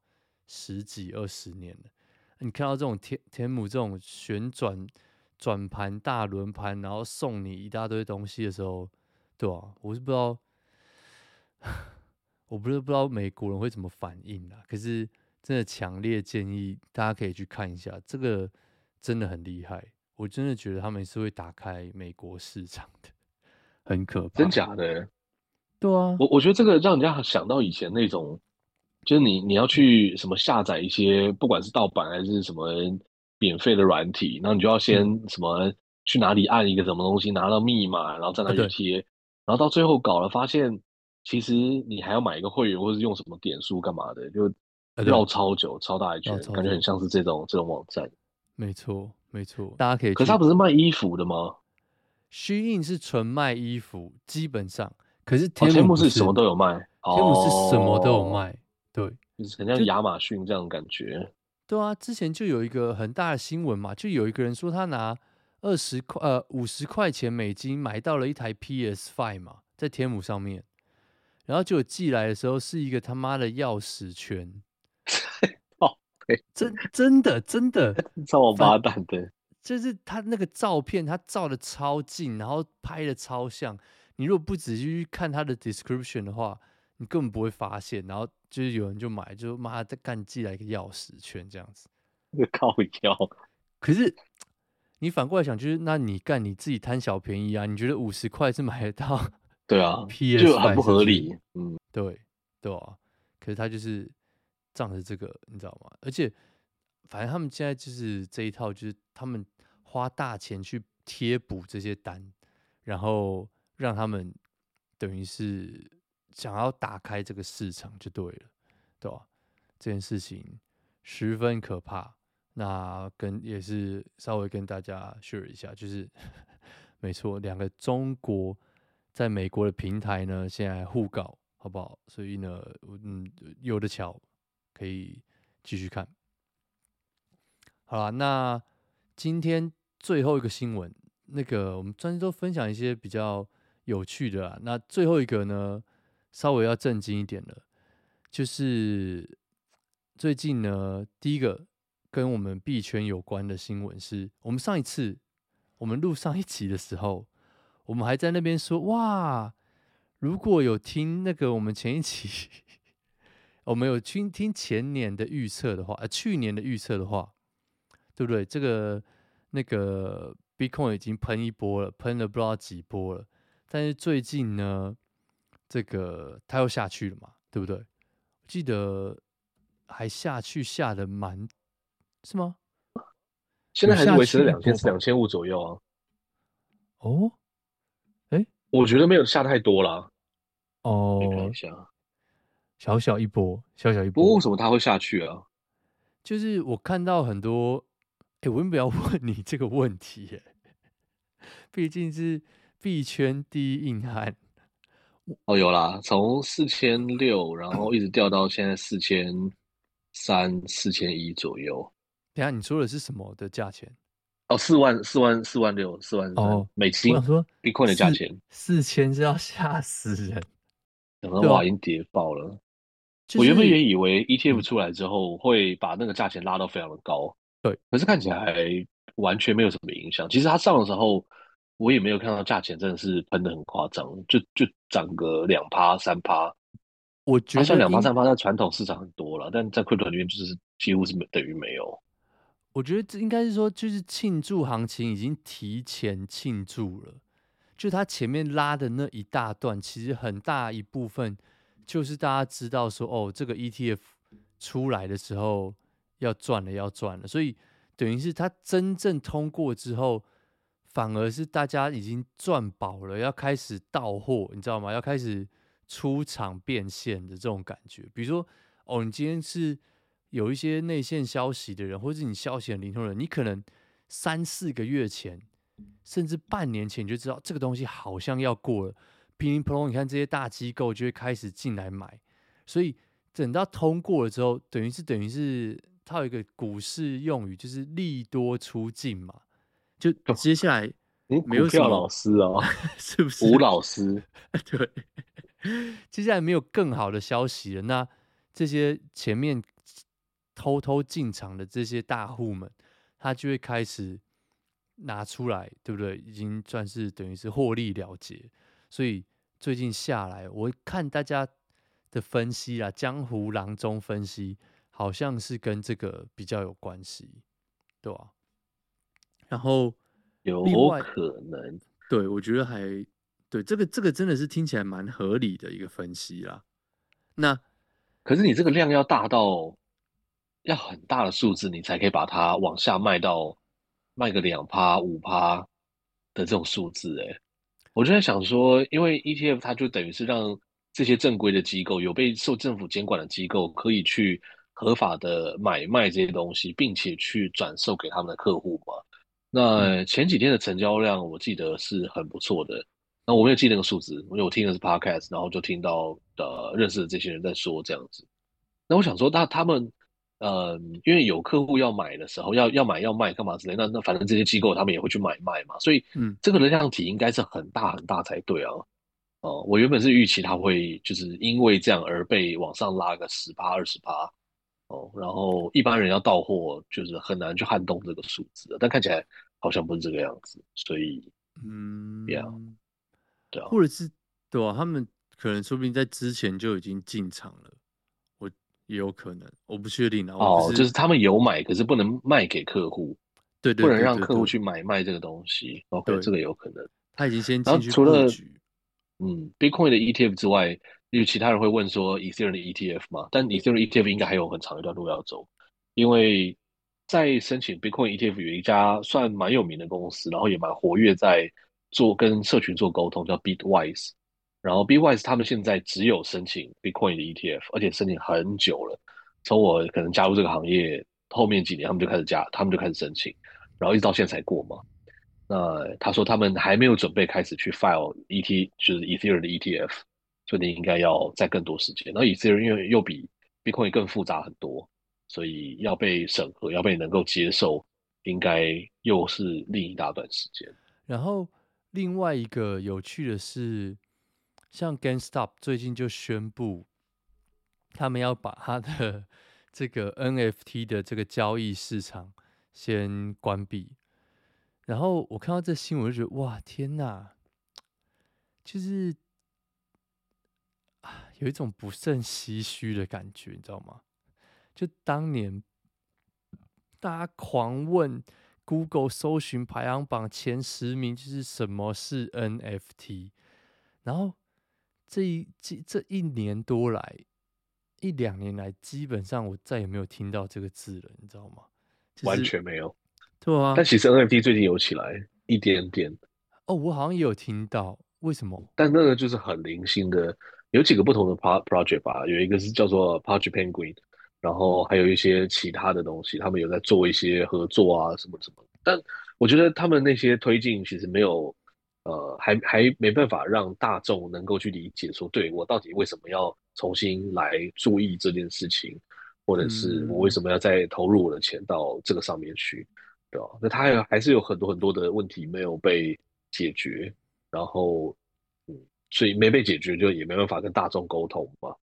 十几二十年了，你看到这种天天母这种旋转转盘大轮盘，然后送你一大堆东西的时候，对啊，我是不知道，我不是不知道美国人会怎么反应啊。可是真的强烈建议大家可以去看一下，这个真的很厉害。我真的觉得他们是会打开美国市场的，很可怕。真假的？对啊，我我觉得这个让人家想到以前那种。就是你你要去什么下载一些，不管是盗版还是什么免费的软体，然后你就要先什么去哪里按一个什么东西，拿到密码，然后在那里贴，然后到最后搞了发现，其实你还要买一个会员，或是用什么点数干嘛的，就绕超久，超大一圈，感觉很像是这种这种网站。没错，没错，大家可以。可是他不是卖衣服的吗？SHEIN 是纯卖衣服，基本上。可是天母是什么都有卖，天幕是什么都有卖。对，很像亚马逊这样的感觉。对啊，之前就有一个很大的新闻嘛，就有一个人说他拿二十块呃五十块钱美金买到了一台 PS Five 嘛，在天母上面，然后就寄来的时候是一个他妈的钥匙圈。哦，对，真真的真的 超王八蛋的，就是他那个照片，他照的超近，然后拍的超像。你如果不仔细去看他的 description 的话，你根本不会发现，然后就是有人就买，就妈的干寄来一个钥匙圈这样子，靠腰。可是你反过来想，就是那你干你自己贪小便宜啊？你觉得五十块是买得到？对啊，PS 就很不合理。嗯，对对啊。可是他就是仗着这个，你知道吗？而且反正他们现在就是这一套，就是他们花大钱去贴补这些单，然后让他们等于是。想要打开这个市场就对了，对吧？这件事情十分可怕。那跟也是稍微跟大家 share 一下，就是 没错，两个中国在美国的平台呢，现在互告，好不好？所以呢，嗯，有的瞧，可以继续看。好了，那今天最后一个新闻，那个我们专辑都分享一些比较有趣的啦。那最后一个呢？稍微要震惊一点了，就是最近呢，第一个跟我们币圈有关的新闻是，我们上一次我们录上一集的时候，我们还在那边说，哇，如果有听那个我们前一期，我们有听听前年的预测的话，呃，去年的预测的话，对不对？这个那个 Bitcoin 已经喷一波了，喷了不知道几波了，但是最近呢？这个他又下去了嘛，对不对？我记得还下去下的蛮，是吗？现在还是维持在两千两千五左右啊。哦，哎，我觉得没有下太多了。哦，小小一波，小小一波。不过为什么它会下去啊？就是我看到很多，哎，我们不要 问你这个问题，毕竟是币圈第一硬汉。哦，有啦，从四千六，然后一直掉到现在四千三、四千一左右。等下你说的是什么的价钱？哦，四万、四万、四万六、四万哦，美金。我想说，Bitcoin 的价钱四千是要吓死人。可能哇，已经跌爆了。就是、我原本也以为 ETF 出来之后会把那个价钱拉到非常的高，对，可是看起来完全没有什么影响。其实它上的时候。我也没有看到价钱真的是喷的很夸张，就就涨个两趴三趴。我觉得像两趴三趴在传统市场很多了，但在 Crypto 里面就是几乎是等于没有。我觉得这应该是说，就是庆祝行情已经提前庆祝了，就它前面拉的那一大段，其实很大一部分就是大家知道说，哦，这个 ETF 出来的时候要赚了，要赚了，所以等于是它真正通过之后。反而是大家已经赚饱了，要开始到货，你知道吗？要开始出场变现的这种感觉。比如说，哦，你今天是有一些内线消息的人，或者是你消息很灵通的人，你可能三四个月前，甚至半年前你就知道这个东西好像要过了，噼里啪啦，你看这些大机构就会开始进来买。所以等到通过了之后，等于是等于是它有一个股市用语，就是利多出尽嘛。就接下来，你股票老师哦，是不是？吴老师，对。接下来没有更好的消息了。那这些前面偷偷进场的这些大户们，他就会开始拿出来，对不对？已经算是等于是获利了结。所以最近下来，我看大家的分析啊，江湖郎中分析，好像是跟这个比较有关系，对吧？然后有可能，对，我觉得还对这个这个真的是听起来蛮合理的一个分析啦。那可是你这个量要大到。要很大的数字，你才可以把它往下卖到卖个两趴五趴的这种数字。诶，我就在想说，因为 ETF 它就等于是让这些正规的机构，有被受政府监管的机构，可以去合法的买卖这些东西，并且去转售给他们的客户嘛。那前几天的成交量，我记得是很不错的。那我没有记那个数字，因为我听的是 Podcast，然后就听到呃认识的这些人在说这样子。那我想说，那他们。呃，因为有客户要买的时候，要要买要卖干嘛之类，那那反正这些机构他们也会去买卖嘛，所以嗯，这个能量体应该是很大很大才对啊。哦、呃，我原本是预期它会就是因为这样而被往上拉个十趴二十趴哦，然后一般人要到货就是很难去撼动这个数字，但看起来好像不是这个样子，所以嗯，对啊，或者是对啊，他们可能说不定在之前就已经进场了。我也有可能，我不确定哦，就是他们有买，可是不能卖给客户，对，对，对，对，对，不能让客户去买卖这个东西。OK，这个有可能。他已经先进去除了嗯，Bitcoin 的 ETF 之外，因为其他人会问说 Ethereum 的 ETF 嘛，但 Ethereum ETF 应该还有很长一段路要走，因为在申请 Bitcoin ETF 有一家算蛮有名的公司，然后也蛮活跃在做跟社群做沟通，叫 Bitwise。然后 Bitwise 他们现在只有申请 Bitcoin 的 ETF，而且申请很久了。从我可能加入这个行业后面几年，他们就开始加，他们就开始申请，然后一直到现在才过嘛。那他说他们还没有准备开始去 file ET，就是 Ethereum 的 ETF，所以你应该要再更多时间。然后 Ethereum 因为又比 Bitcoin 更复杂很多，所以要被审核，要被能够接受，应该又是另一大段时间。然后另外一个有趣的是。像 GameStop 最近就宣布，他们要把他的 这个 NFT 的这个交易市场先关闭。然后我看到这新闻就觉得，哇，天哪！就是，有一种不胜唏嘘的感觉，你知道吗？就当年大家狂问 Google 搜寻排行榜前十名，就是什么是 NFT，然后。这一这这一年多来，一两年来，基本上我再也没有听到这个字了，你知道吗？就是、完全没有，对啊。但其实 NFT 最近有起来一点点。哦，我好像也有听到，为什么？但那个就是很零星的，有几个不同的 project 吧，有一个是叫做 Project Penguin，然后还有一些其他的东西，他们有在做一些合作啊，什么什么。但我觉得他们那些推进其实没有。呃，还还没办法让大众能够去理解说，对，我到底为什么要重新来注意这件事情，或者是我为什么要再投入我的钱到这个上面去，对吧？那他还还是有很多很多的问题没有被解决，然后，嗯，所以没被解决，就也没办法跟大众沟通嘛。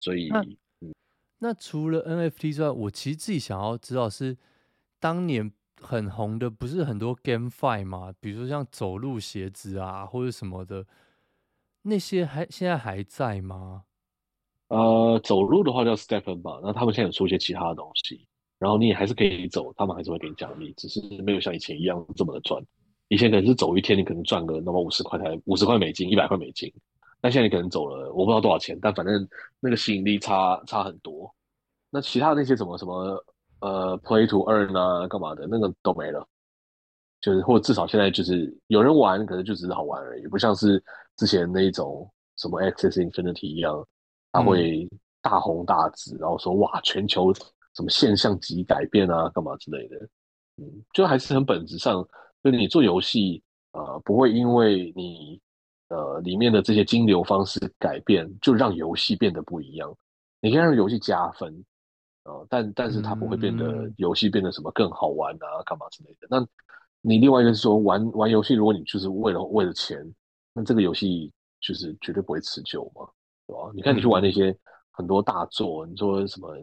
所以，那，嗯，那除了 NFT 之外，我其实自己想要知道是当年。很红的不是很多 GameFi 吗？比如说像走路鞋子啊，或者什么的，那些还现在还在吗？呃，走路的话叫 STEPN 吧，那他们现在有出一些其他的东西，然后你也还是可以走，他们还是会给你奖励，只是没有像以前一样这么的赚。以前可能是走一天，你可能赚个那么五十块台五十块美金、一百块美金，但现在你可能走了，我不知道多少钱，但反正那个吸引力差差很多。那其他那些什么什么？呃，play to earn 啊，干嘛的，那个都没了，就是或者至少现在就是有人玩，可能就只是好玩而已，不像是之前那一种什么 Access Infinity 一样，它会大红大紫，然后说哇，全球什么现象级改变啊，干嘛之类的，嗯，就还是很本质上，就是你做游戏，呃，不会因为你呃里面的这些金流方式改变，就让游戏变得不一样，你可以让游戏加分。呃，但但是它不会变得游戏变得什么更好玩啊，干嘛之类的。那你另外一个是说玩玩游戏，如果你就是为了为了钱，那这个游戏就是绝对不会持久嘛，对吧？你看你去玩那些很多大作，你说什么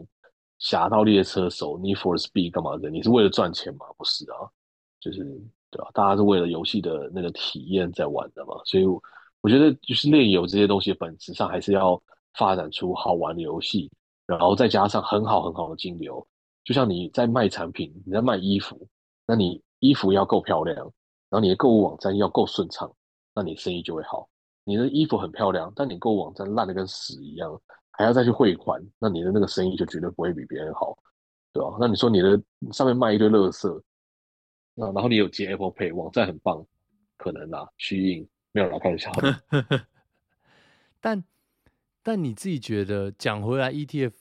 侠盗猎车手 Need for Speed 干嘛的？你是为了赚钱吗？不是啊，就是对吧、大家是为了游戏的那个体验在玩的嘛。所以我觉得，就是链游这些东西，本质上还是要发展出好玩的游戏，然后再加上很好很好的金流。就像你在卖产品，你在卖衣服，那你衣服要够漂亮，然后你的购物网站要够顺畅，那你生意就会好。你的衣服很漂亮，但你购物网站烂的跟屎一样。还要再去汇款，那你的那个生意就绝对不会比别人好，对吧？那你说你的上面卖一堆垃圾，那然后你有接 Apple Pay，网站很棒，可能啦，虚应没有来看一下。但但你自己觉得，讲回来，ETF，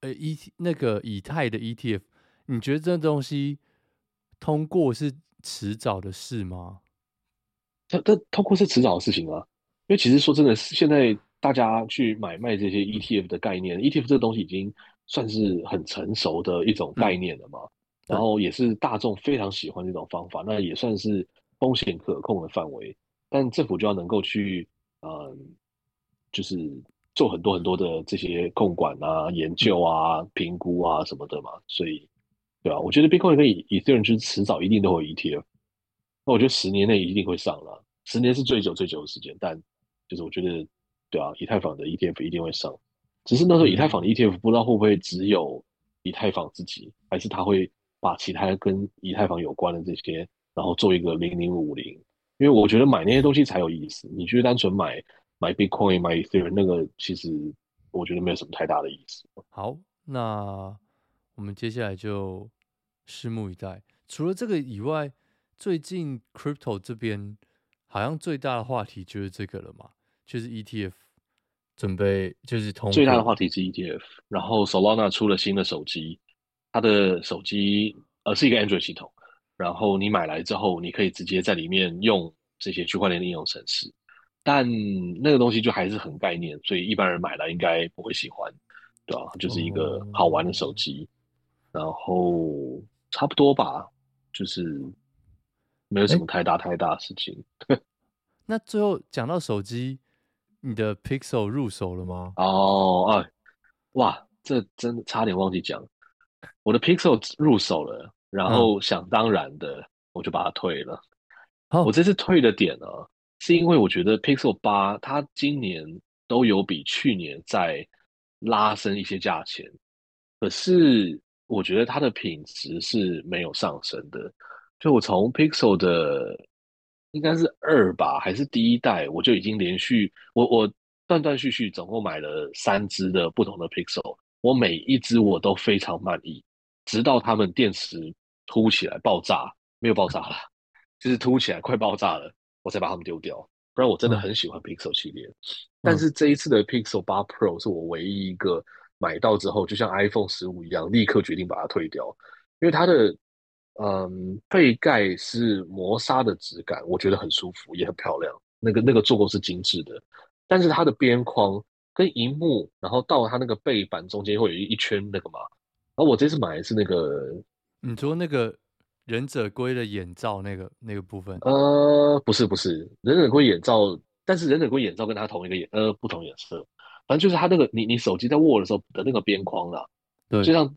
呃，E 那个以太的 ETF，你觉得这东西通过是迟早的事吗？这这通过是迟早的事情啊，因为其实说真的，现在。大家去买卖这些 ETF 的概念，ETF 这个东西已经算是很成熟的一种概念了嘛，嗯、然后也是大众非常喜欢这种方法，那也算是风险可控的范围，但政府就要能够去，嗯，就是做很多很多的这些控管啊、研究啊、评估啊什么的嘛，所以，对啊？我觉得 Bitcoin 跟以以太坊就是迟早一定都会 ETF，那我觉得十年内一定会上了，十年是最久最久的时间，但就是我觉得。对啊，以太坊的 ETF 一定会上，只是那时候以太坊的 ETF 不知道会不会只有以太坊自己，还是它会把其他跟以太坊有关的这些，然后做一个零零五零。因为我觉得买那些东西才有意思，你觉得单纯买买 Bitcoin 买 Ethereum 那个，其实我觉得没有什么太大的意思。好，那我们接下来就拭目以待。除了这个以外，最近 Crypto 这边好像最大的话题就是这个了嘛。就是 ETF 准备就是通最大的话题是 ETF，然后 Solana 出了新的手机，它的手机呃是一个 Android 系统，然后你买来之后，你可以直接在里面用这些区块链应用程式，但那个东西就还是很概念，所以一般人买来应该不会喜欢，对吧？就是一个好玩的手机，然后差不多吧，就是没有什么太大太大的事情。欸、那最后讲到手机。你的 Pixel 入手了吗？哦，哎，哇，这真的差点忘记讲，我的 Pixel 入手了，然后想当然的，我就把它退了。嗯、我这次退的点呢，是因为我觉得 Pixel 八它今年都有比去年再拉升一些价钱，可是我觉得它的品质是没有上升的。就我从 Pixel 的。应该是二吧，还是第一代？我就已经连续我我断断续续总共买了三只的不同的 Pixel，我每一只我都非常满意，直到它们电池凸起来爆炸，没有爆炸了，就是凸起来快爆炸了，我才把它们丢掉。不然我真的很喜欢 Pixel 系列，嗯、但是这一次的 Pixel 八 Pro 是我唯一一个买到之后，就像 iPhone 十五一样，立刻决定把它退掉，因为它的。嗯，背盖是磨砂的质感，我觉得很舒服，也很漂亮。那个那个做工是精致的，但是它的边框跟荧幕，然后到它那个背板中间会有一圈那个嘛。然后我这次买的是那个，你说那个忍者龟的眼罩那个那个部分？呃，不是不是，忍者龟眼罩，但是忍者龟眼罩跟它同一个颜，呃，不同颜色。反正就是它那个你你手机在握的时候的那个边框啦，对，就像。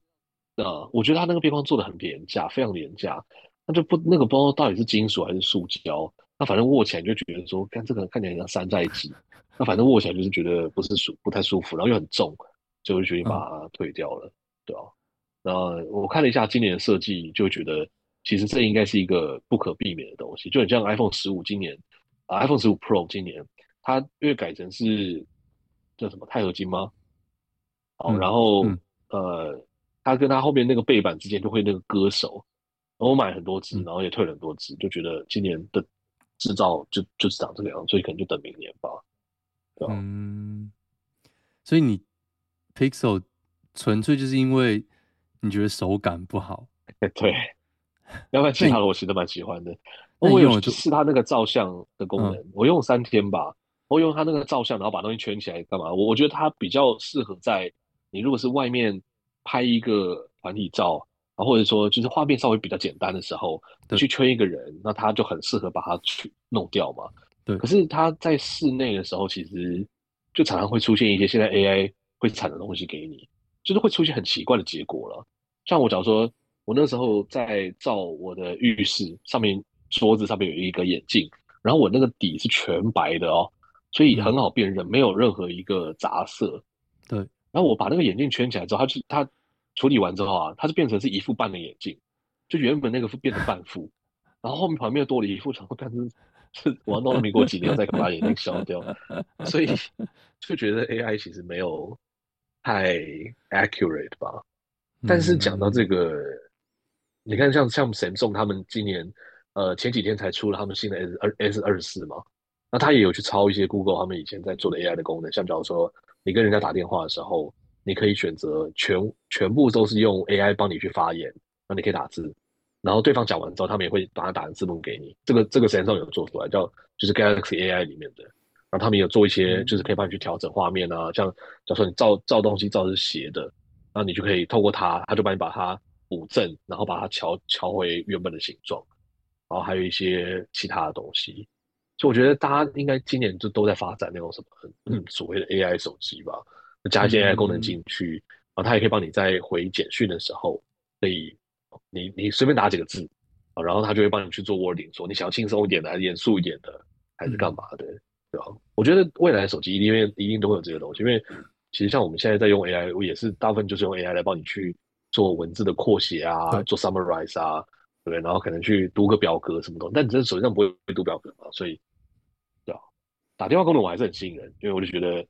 呃，我觉得它那个边框做的很廉价，非常廉价。那就不那个不知道到底是金属还是塑胶，那反正握起来就觉得说，看这个看起来很像山寨机。那反正握起来就是觉得不是舒不太舒服，然后又很重，就会决定把它退掉了，嗯、对啊。然后我看了一下今年的设计，就觉得其实这应该是一个不可避免的东西，就很像 iPhone 十五今年啊，iPhone 十五 Pro 今年它因为改成是叫什么钛合金吗？好，嗯、然后、嗯、呃。它跟它后面那个背板之间就会那个割手，我买很多只，然后也退了很多只，就觉得今年的制造就就是长这个样，所以可能就等明年吧。对吧？嗯，所以你 Pixel 纯粹就是因为你觉得手感不好？对，要不然其他的我其实蛮喜欢的。我有试它那个照相的功能，嗯、我用三天吧，我用它那个照相，然后把东西圈起来干嘛？我我觉得它比较适合在你如果是外面。拍一个团体照啊，或者说就是画面稍微比较简单的时候，对去圈一个人，那它就很适合把它去弄掉嘛。对。可是他在室内的时候，其实就常常会出现一些现在 AI 会产的东西给你，就是会出现很奇怪的结果了。像我假如说，我那时候在照我的浴室上面桌子上面有一个眼镜，然后我那个底是全白的哦，所以很好辨认，没有任何一个杂色。对，然后我把那个眼镜圈起来之后，它就它处理完之后啊，它就变成是一副半的眼镜，就原本那个副变成半副，然后后面旁边又多了一副，然后但是是我要弄了没过几年再把眼睛消掉，所以就觉得 AI 其实没有太 accurate 吧。但是讲到这个，嗯、你看像像 Samsung 他们今年呃前几天才出了他们新的 S 二 S 二四嘛，那他也有去抄一些 Google 他们以前在做的 AI 的功能，像假如说你跟人家打电话的时候，你可以选择全全部都是用 AI 帮你去发言，那你可以打字，然后对方讲完之后，他们也会把它打成字幕给你。这个这个 Samsung 有做出来，叫就是 Galaxy AI 里面的，然后他们有做一些就是可以帮你去调整画面啊，像假如说你照照东西照是斜的。然后你就可以透过它，它就帮你把它补正，然后把它调调回原本的形状，然后还有一些其他的东西。所以我觉得大家应该今年就都在发展那种什么、嗯、所谓的 AI 手机吧，加一些 AI 功能进去，嗯、然后它也可以帮你在回简讯的时候，可以你你随便打几个字啊，然后他就会帮你去做 wording，说你想要轻松一点的，还是严肃一点的，还是干嘛的，嗯、对吧？我觉得未来的手机一定一定都会有这些东西，因为。其实像我们现在在用 AI，我也是大部分就是用 AI 来帮你去做文字的扩写啊，做 summarize 啊，对不对？然后可能去读个表格什么的，但你这手机上不会读表格嘛，所以，对啊，打电话功能我还是很吸引人，因为我就觉得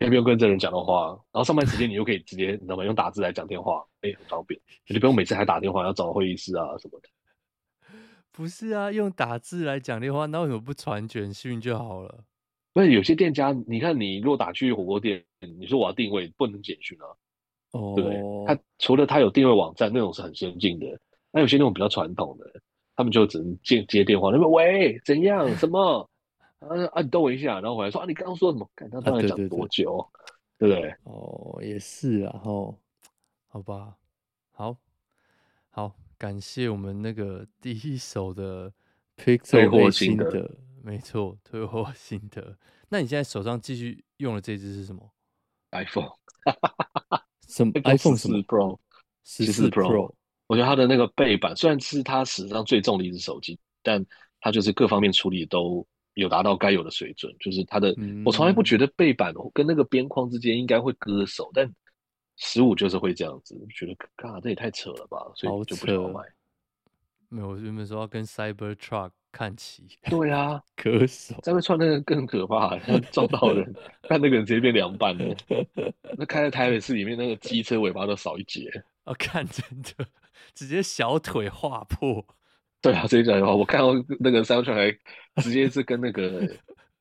可以不用跟真人讲的话，然后上班时间你又可以直接，你知道吗？用打字来讲电话，哎，很方便，你就不用每次还打电话要找会议室啊什么的。不是啊，用打字来讲电话，那为什么不传简讯就好了？不是有些店家，你看你如果打去火锅店，你说我要定位，不能简讯啊，哦，oh. 对不对？他除了他有定位网站那种是很先进的，那有些那种比较传统的，他们就只能接接电话，那边喂怎样什么啊啊，你等我一下，然后回来说啊，你刚刚说什么？看他到底讲多久，啊、对，对，对，对不对？哦，oh, 也是啊，哦，好吧，好，好，感谢我们那个第一手的 Pixel 心得。没错，退货心得。那你现在手上继续用的这只是什么？iPhone，什么 iPhone 什么 Pro？十四 Pro。我觉得它的那个背板虽然是它史上最重的一只手机，但它就是各方面处理都有达到该有的水准。就是它的，嗯、我从来不觉得背板跟那个边框之间应该会割手，但十五就是会这样子。觉得，嘎，这也太扯了吧！所以就不想买。没有，我原本说要跟 Cybertruck。看齐，对啊，割手，Cyber Truck 那个更可怕，撞到人，看那个人直接变凉拌了。那开在台北市里面，那个机车尾巴都少一截。我、哦、看真的，直接小腿划破。对啊，直接讲的话，我看到那个三轮车还直接是跟那个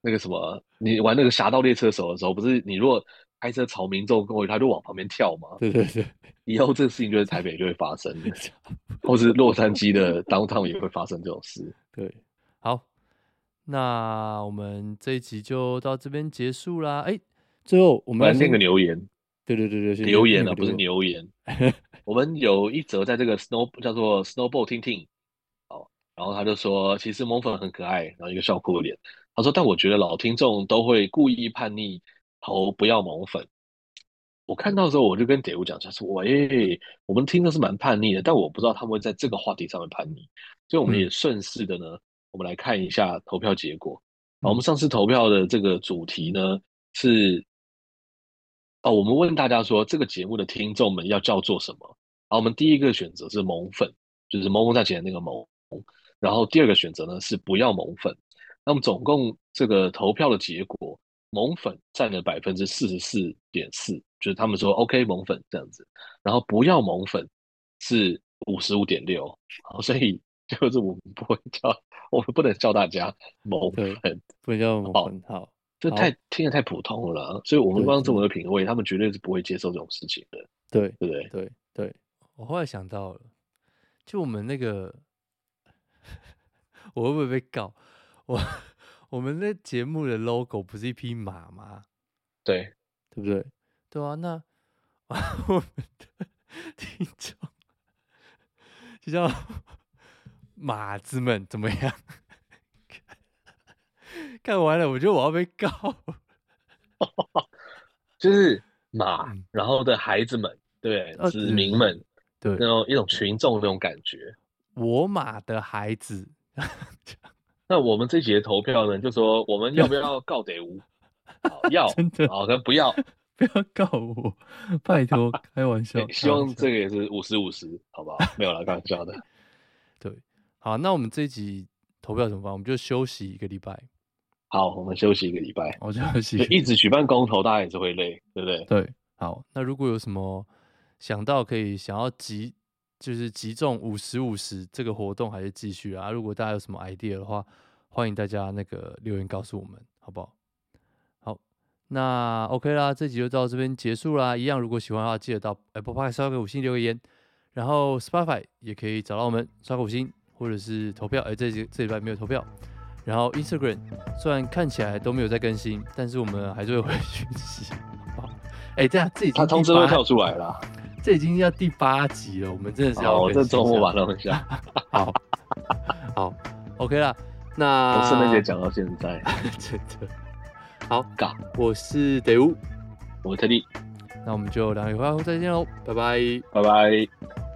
那个什么，你玩那个侠盗猎车手的时候，不是你如果开车朝民众过去，他就往旁边跳嘛。对对对，以后这个事情就在台北就会发生，或是洛杉矶的 downtown 也会发生这种事。对，好，那我们这一集就到这边结束啦。哎，最后我们来念个留言。对对对对，留言啊，不是留言。我们有一则在这个 Snow 叫做 Snowball 听听，好，然后他就说，其实萌粉很可爱，然后一个笑哭脸。他说，但我觉得老听众都会故意叛逆，投不要萌粉。我看到的时候，我就跟 David 讲，他说，喂，我们听的是蛮叛逆的，但我不知道他们会在这个话题上面叛逆。所以我们也顺势的呢，嗯、我们来看一下投票结果。好，我们上次投票的这个主题呢是，哦，我们问大家说这个节目的听众们要叫做什么？好，我们第一个选择是萌粉，就是萌萌站起来那个萌。然后第二个选择呢是不要蒙粉。那么总共这个投票的结果，蒙粉占了百分之四十四点四，就是他们说 OK 蒙粉这样子。然后不要蒙粉是五十五点六，好，所以。就是我们不会叫，我们不能叫大家蒙粉，不能叫蒙粉，好，这太听得太普通了，所以我们帮这么的品味，他们绝对是不会接受这种事情的，对对不对？对对，我后来想到了，就我们那个，我会不会被告？我我们那节目的 logo 不是一匹马吗？对，对不对？对啊，那 我们的听众就叫。马子们怎么样？看完了，我觉得我要被告。就是马，嗯然后的孩子们，对，呃子民们，对那，种一种群众那种感觉。我马的孩子，那我们这一集的投票呢，就说我们要不要告得无？要，真的好跟不要。不要告我，拜托，开玩笑。欸希望这个个也是五十五十，好不好？没有啦，开玩笑的。对，好，那我们这一集投票怎么办？我们就休息一个礼拜，好，我们休息一个礼拜。我就休息就一直举办公投，大家也是会累，对不对？对，好，那如果有什么想到可以想要集，就是集中五十五十这个活动还是继续啊？如果大家有什么 idea 的话，欢迎大家那个留言告诉我们，好不好？好，那 OK 啦，这集就到这边结束啦。一样，如果喜欢的话，记得到 Apple Podcast 刷个五星留个言，然后 Spotify 也可以找到我们刷个五星，或者是投票。哎，这集这礼拜没有投票。然后 Instagram 虽然看起来都没有在更新，但是我们还是会回讯息。哎，这样这已经他通知会跳出来了。这已经要第八集了，我们真的是要我，这周末把它弄一下。好，好，OK 啦。那我圣诞节讲到现在，真的好尬。我是德乌，我是特地，那我们就两个礼拜后再见喽，拜拜，拜拜。